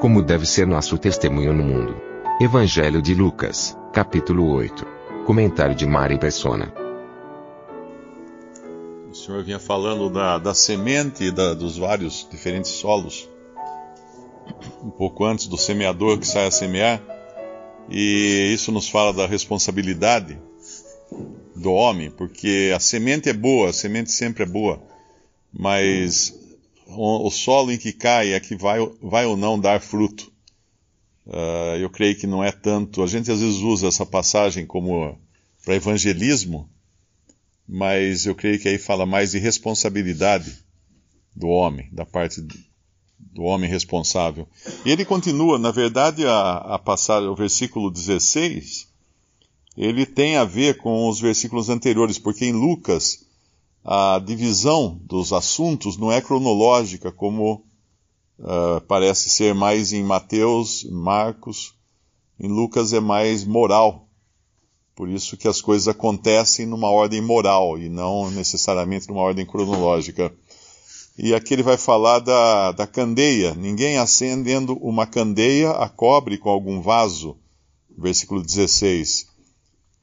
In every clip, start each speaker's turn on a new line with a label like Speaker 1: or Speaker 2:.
Speaker 1: Como deve ser nosso testemunho no mundo. Evangelho de Lucas, capítulo 8. Comentário de Mari Persona.
Speaker 2: O senhor vinha falando da, da semente e da, dos vários diferentes solos, um pouco antes do semeador que sai a semear, e isso nos fala da responsabilidade do homem, porque a semente é boa, a semente sempre é boa, mas o, solo em que cai é que vai, vai ou não dar fruto. Uh, eu creio que não é tanto. A gente às vezes usa essa passagem como para evangelismo, mas eu creio que aí fala mais de responsabilidade do homem, da parte do homem responsável. E ele continua, na verdade, a, a passar o versículo 16, ele tem a ver com os versículos anteriores, porque em Lucas a divisão dos assuntos não é cronológica como uh, parece ser mais em Mateus, Marcos, em Lucas é mais moral. Por isso que as coisas acontecem numa ordem moral e não necessariamente numa ordem cronológica. E aqui ele vai falar da, da candeia. Ninguém acendendo uma candeia a cobre com algum vaso. Versículo 16.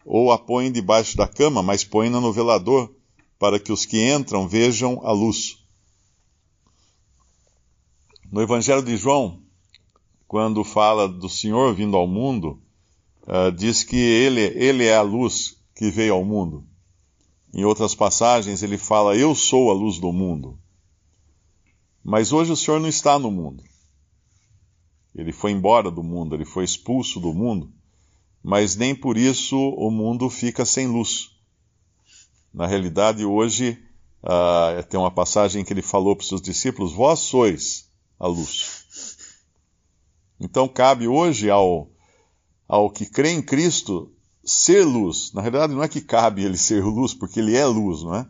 Speaker 2: Ou a põe debaixo da cama, mas põe-na no velador, para que os que entram vejam a luz. No Evangelho de João, quando fala do Senhor vindo ao mundo, uh, diz que ele, ele é a luz que veio ao mundo. Em outras passagens, ele fala: Eu sou a luz do mundo. Mas hoje o Senhor não está no mundo. Ele foi embora do mundo, ele foi expulso do mundo, mas nem por isso o mundo fica sem luz. Na realidade, hoje, uh, tem uma passagem que ele falou para os seus discípulos: Vós sois a luz. Então, cabe hoje ao, ao que crê em Cristo ser luz. Na realidade, não é que cabe ele ser luz, porque ele é luz, não é?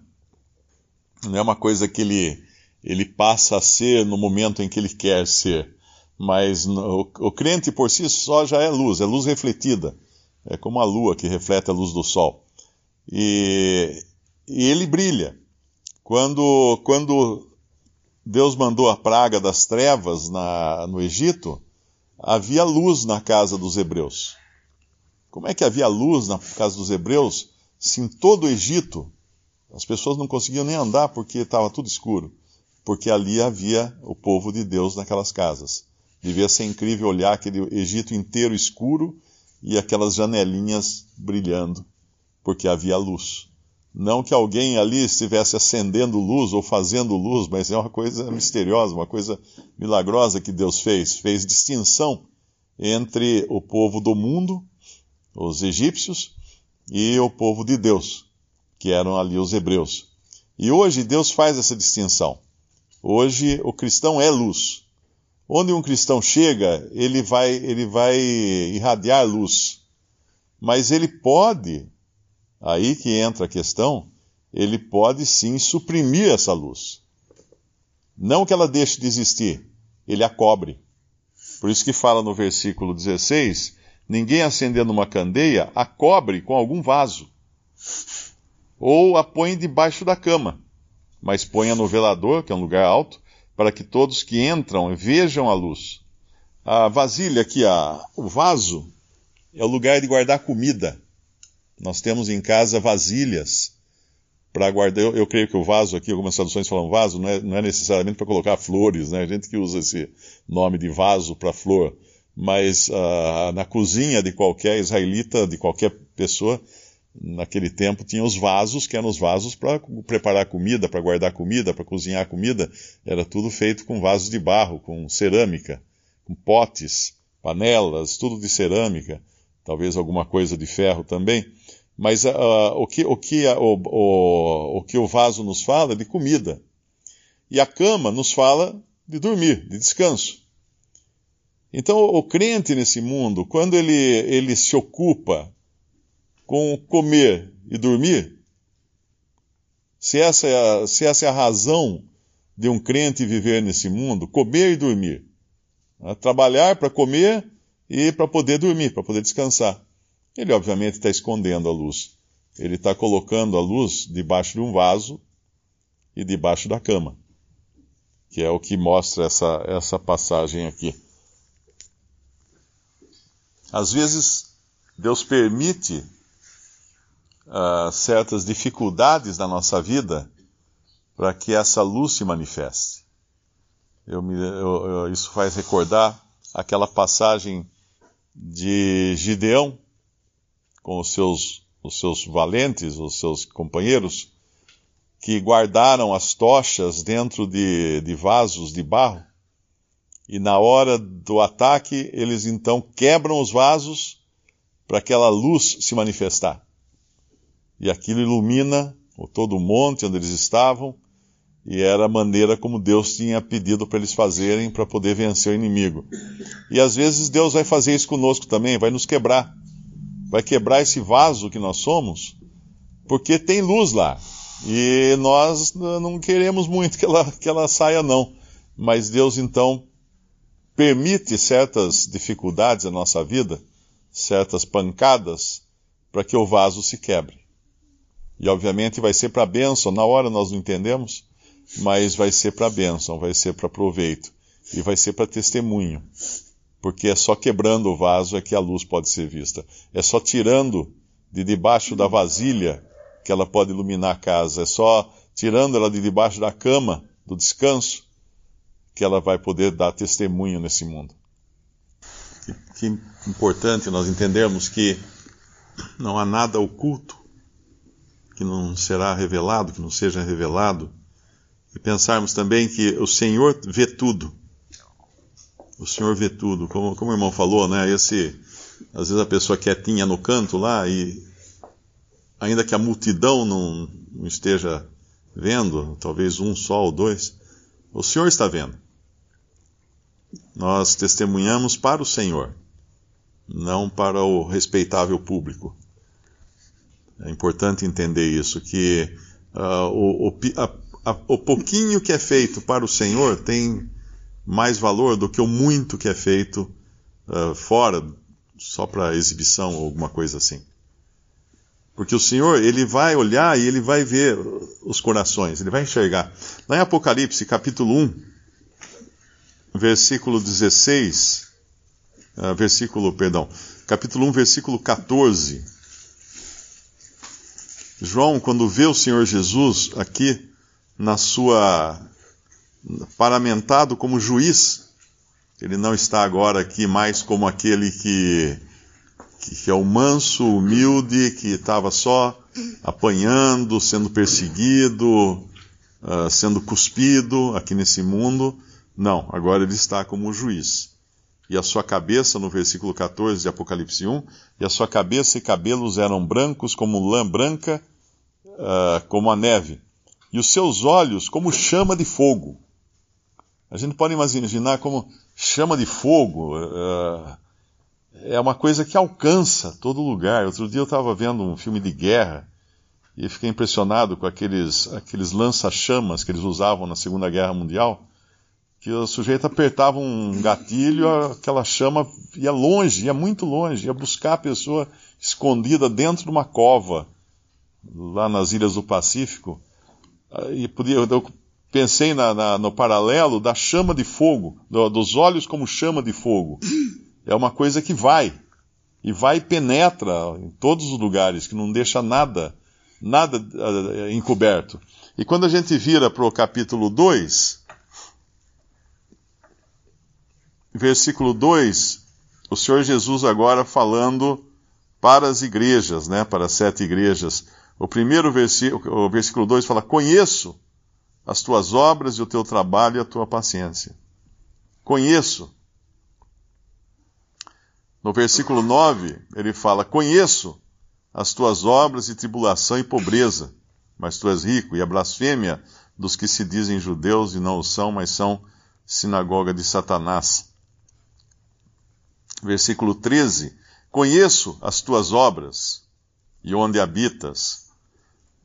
Speaker 2: Não é uma coisa que ele, ele passa a ser no momento em que ele quer ser. Mas no, o crente por si só já é luz, é luz refletida. É como a lua que reflete a luz do sol. E, e ele brilha. Quando, quando Deus mandou a praga das trevas na, no Egito, havia luz na casa dos hebreus. Como é que havia luz na casa dos hebreus se em todo o Egito as pessoas não conseguiam nem andar porque estava tudo escuro? Porque ali havia o povo de Deus naquelas casas. Devia ser incrível olhar aquele Egito inteiro escuro e aquelas janelinhas brilhando, porque havia luz. Não que alguém ali estivesse acendendo luz ou fazendo luz, mas é uma coisa misteriosa, uma coisa milagrosa que Deus fez. Fez distinção entre o povo do mundo, os egípcios, e o povo de Deus, que eram ali os hebreus. E hoje Deus faz essa distinção. Hoje o cristão é luz. Onde um cristão chega, ele vai, ele vai irradiar luz. Mas ele pode Aí que entra a questão, ele pode sim suprimir essa luz. Não que ela deixe de existir, ele a cobre. Por isso que fala no versículo 16: ninguém acendendo uma candeia a cobre com algum vaso, ou a põe debaixo da cama, mas ponha no velador, que é um lugar alto, para que todos que entram vejam a luz. A vasilha aqui, a, o vaso, é o lugar de guardar comida. Nós temos em casa vasilhas para guardar. Eu, eu, creio que o vaso aqui, algumas traduções falam vaso, não é, não é necessariamente para colocar flores, né? A gente que usa esse nome de vaso para flor. Mas uh, na cozinha de qualquer israelita, de qualquer pessoa, naquele tempo tinha os vasos, que eram os vasos para preparar comida, para guardar comida, para cozinhar comida. Era tudo feito com vasos de barro, com cerâmica, com potes, panelas, tudo de cerâmica talvez alguma coisa de ferro também. Mas uh, o, que, o, que, uh, o, o, o que o vaso nos fala é de comida. E a cama nos fala de dormir, de descanso. Então, o crente nesse mundo, quando ele, ele se ocupa com comer e dormir, se essa, é a, se essa é a razão de um crente viver nesse mundo, comer e dormir, né? trabalhar para comer e para poder dormir, para poder descansar, ele obviamente está escondendo a luz. Ele está colocando a luz debaixo de um vaso e debaixo da cama, que é o que mostra essa, essa passagem aqui. Às vezes, Deus permite uh, certas dificuldades na nossa vida para que essa luz se manifeste. Eu me, eu, eu, isso faz recordar aquela passagem de Gideão com os seus, os seus valentes, os seus companheiros, que guardaram as tochas dentro de, de vasos de barro e na hora do ataque, eles então quebram os vasos para aquela luz se manifestar. E aquilo ilumina todo o monte onde eles estavam, e era a maneira como Deus tinha pedido para eles fazerem para poder vencer o inimigo. E às vezes Deus vai fazer isso conosco também, vai nos quebrar. Vai quebrar esse vaso que nós somos, porque tem luz lá. E nós não queremos muito que ela, que ela saia, não. Mas Deus então permite certas dificuldades na nossa vida, certas pancadas, para que o vaso se quebre. E obviamente vai ser para bênção, na hora nós não entendemos, mas vai ser para bênção, vai ser para proveito e vai ser para testemunho. Porque é só quebrando o vaso é que a luz pode ser vista. É só tirando de debaixo da vasilha que ela pode iluminar a casa. É só tirando ela de debaixo da cama, do descanso, que ela vai poder dar testemunho nesse mundo. Que, que importante nós entendermos que não há nada oculto que não será revelado, que não seja revelado, e pensarmos também que o Senhor vê tudo. O Senhor vê tudo, como, como o irmão falou, né? Esse, às vezes a pessoa quietinha no canto lá e ainda que a multidão não, não esteja vendo, talvez um só ou dois, o Senhor está vendo nós testemunhamos para o Senhor, não para o respeitável público. É importante entender isso, que uh, o, o, a, a, o pouquinho que é feito para o Senhor tem mais valor do que o muito que é feito uh, fora, só para exibição ou alguma coisa assim. Porque o Senhor, ele vai olhar e ele vai ver os corações, ele vai enxergar. Lá em Apocalipse, capítulo 1, versículo 16, uh, ah, versículo, perdão, capítulo 1, versículo 14. João, quando vê o Senhor Jesus aqui na sua paramentado como juiz, ele não está agora aqui mais como aquele que, que é o manso, humilde, que estava só apanhando, sendo perseguido, uh, sendo cuspido aqui nesse mundo. Não, agora ele está como juiz. E a sua cabeça, no versículo 14 de Apocalipse 1, e a sua cabeça e cabelos eram brancos como lã branca, uh, como a neve, e os seus olhos como chama de fogo. A gente pode imaginar como chama de fogo uh, é uma coisa que alcança todo lugar. Outro dia eu estava vendo um filme de guerra e fiquei impressionado com aqueles, aqueles lança-chamas que eles usavam na Segunda Guerra Mundial que o sujeito apertava um gatilho, aquela chama ia longe, ia muito longe, ia buscar a pessoa escondida dentro de uma cova, lá nas ilhas do Pacífico. E podia, pensei na, na, no paralelo da chama de fogo, do, dos olhos como chama de fogo. É uma coisa que vai, e vai e penetra em todos os lugares, que não deixa nada, nada uh, encoberto. E quando a gente vira para o capítulo 2, versículo 2, o Senhor Jesus agora falando para as igrejas, né, para as sete igrejas. O primeiro versículo, o versículo 2 fala: Conheço as tuas obras e o teu trabalho e a tua paciência. Conheço. No versículo 9, ele fala: Conheço as tuas obras e tribulação e pobreza, mas tu és rico, e a blasfêmia dos que se dizem judeus e não o são, mas são sinagoga de Satanás. Versículo 13: Conheço as tuas obras e onde habitas.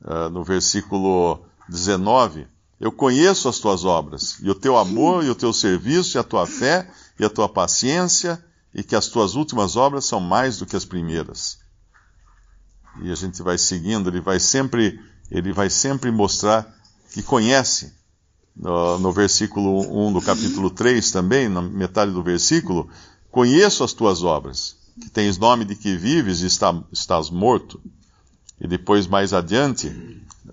Speaker 2: Uh, no versículo 19: Eu conheço as tuas obras, e o teu amor, e o teu serviço, e a tua fé, e a tua paciência, e que as tuas últimas obras são mais do que as primeiras. E a gente vai seguindo, ele vai sempre, ele vai sempre mostrar que conhece. No, no versículo 1 do capítulo 3 também, na metade do versículo, conheço as tuas obras, que tens nome de que vives e está, estás morto. E depois, mais adiante,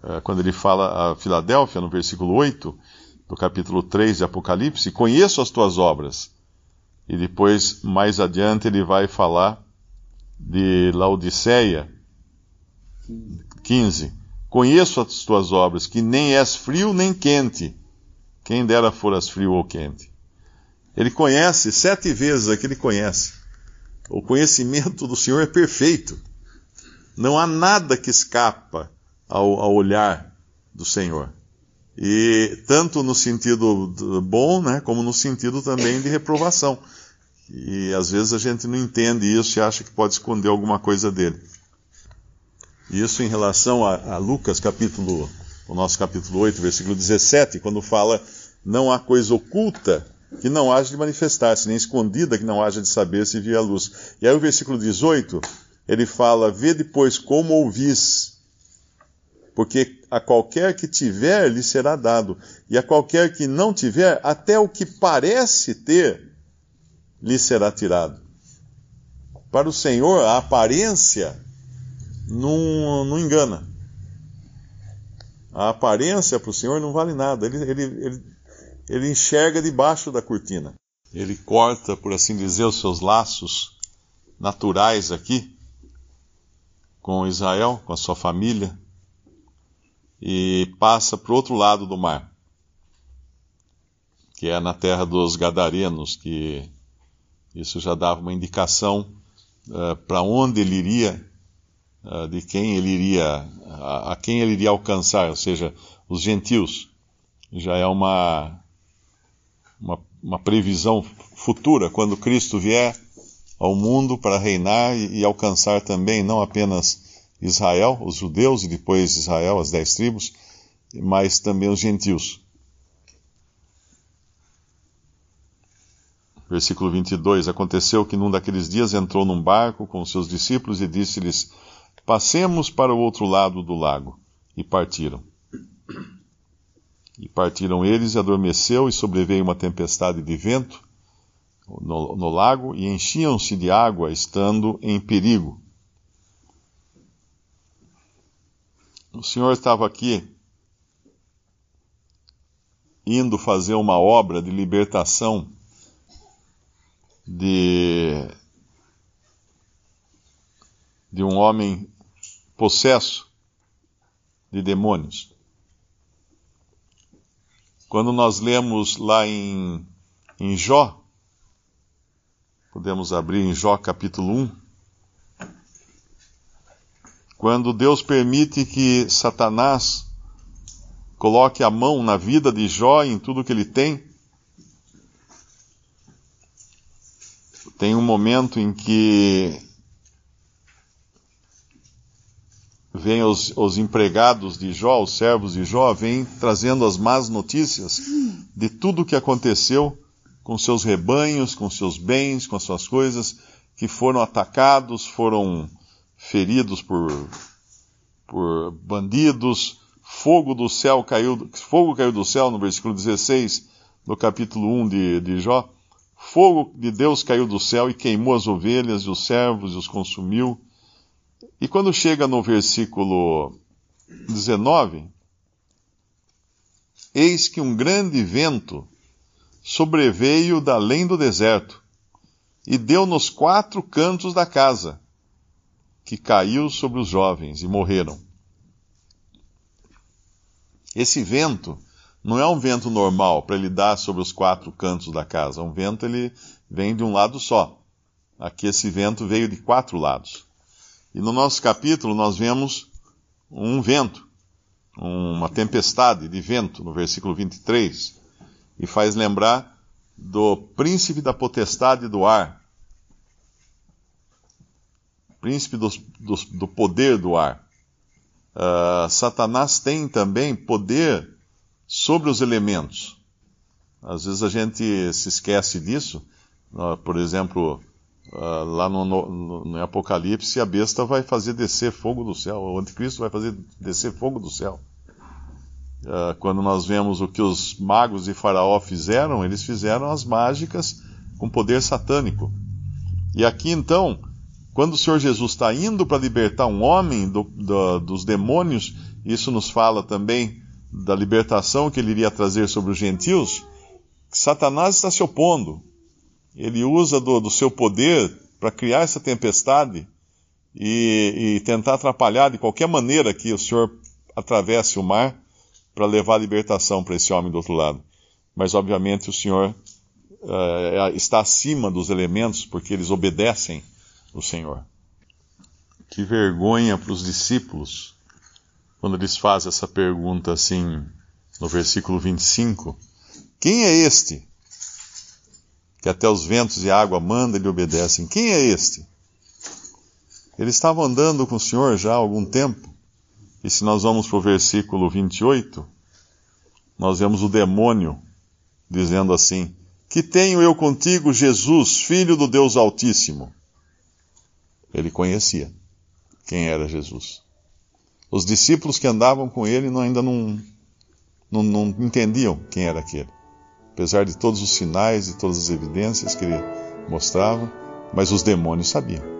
Speaker 2: eh, quando ele fala a Filadélfia, no versículo 8 do capítulo 3 de Apocalipse, conheço as tuas obras. E depois, mais adiante, ele vai falar de Laodiceia, 15. Conheço as tuas obras, que nem és frio nem quente. Quem dera foras frio ou quente. Ele conhece, sete vezes aqui ele conhece. O conhecimento do Senhor é perfeito. Não há nada que escapa ao, ao olhar do Senhor. E tanto no sentido bom, né, como no sentido também de reprovação. E às vezes a gente não entende isso e acha que pode esconder alguma coisa dele. Isso em relação a, a, Lucas, capítulo, o nosso capítulo 8, versículo 17, quando fala: Não há coisa oculta que não haja de manifestar-se, nem escondida que não haja de saber se via a luz. E aí o versículo 18, ele fala: Vê depois como ouvis, porque a qualquer que tiver lhe será dado, e a qualquer que não tiver, até o que parece ter lhe será tirado. Para o Senhor, a aparência não, não engana. A aparência para o Senhor não vale nada. Ele, ele, ele, ele enxerga debaixo da cortina. Ele corta, por assim dizer, os seus laços naturais aqui com Israel, com a sua família, e passa para o outro lado do mar, que é na terra dos Gadarenos, que isso já dava uma indicação uh, para onde ele iria uh, de quem ele iria, a, a, quem ele iria alcançar, ou seja, os gentios. Já é uma, uma, uma previsão futura, quando Cristo vier ao mundo para reinar e, e alcançar também não apenas Israel, os judeus, e depois Israel, as dez tribos, mas também os gentios. Versículo 22: Aconteceu que num daqueles dias entrou num barco com seus discípulos e disse-lhes: Passemos para o outro lado do lago. E partiram. E partiram eles, e adormeceu, e sobreveio uma tempestade de vento no, no lago, e enchiam-se de água, estando em perigo. O Senhor estava aqui indo fazer uma obra de libertação de, de um homem possesso de demônios. Quando nós lemos lá em, em Jó, podemos abrir em Jó capítulo 1, quando Deus permite que Satanás coloque a mão na vida de Jó em tudo que ele tem, tem um momento em que vêm os, os, empregados de Jó, os servos de Jó, vêm trazendo as más notícias de tudo o que aconteceu com seus rebanhos, com seus bens, com as suas coisas, que foram atacados, foram feridos por, por bandidos, fogo do céu caiu, fogo caiu do céu, no versículo 16 do capítulo 1 de, de Jó, fogo de Deus caiu do céu e queimou as ovelhas e os servos e os consumiu, e quando chega no versículo 19, eis que um grande vento sobreveio da além do deserto e deu nos quatro cantos da casa, que caiu sobre os jovens e morreram. Esse vento não é um vento normal para ele dar sobre os quatro cantos da casa. Um vento ele vem de um lado só. Aqui esse vento veio de quatro lados. E no nosso capítulo nós vemos um vento uma tempestade de vento, no versículo 23, e faz lembrar do príncipe da potestade do ar, príncipe do, poder do ar. Uh, Satanás tem também poder sobre os elementos. Às vezes a gente se esquece disso. Uh, por exemplo, uh, lá no, no, no, Apocalipse, a besta vai fazer descer fogo do céu. O anticristo vai fazer descer fogo do céu. Quando nós vemos o que os magos de Faraó fizeram, eles fizeram as mágicas com poder satânico. E aqui então, quando o Senhor Jesus está indo para libertar um homem do, do, dos demônios, isso nos fala também da libertação que ele iria trazer sobre os gentios. Satanás está se opondo. Ele usa do, do seu poder para criar essa tempestade e, e, tentar atrapalhar de qualquer maneira que o Senhor atravesse o mar para levar a libertação para esse homem do outro lado. Mas, obviamente, o Senhor uh, está acima dos elementos porque eles obedecem o Senhor. Que vergonha para os discípulos quando eles fazem essa pergunta assim no versículo 25: Quem é este que até os ventos e a água manda e lhe obedecem? Quem é este? Eles estavam andando com o Senhor já há algum tempo, e se nós vamos para o versículo 28, nós vemos o demônio dizendo assim: Que tenho eu contigo, Jesus, filho do Deus Altíssimo? Ele conhecia quem era Jesus. Os discípulos que andavam com ele ainda não, não, não entendiam quem era aquele. Apesar de todos os sinais e todas as evidências que ele mostrava, mas os demônios sabiam.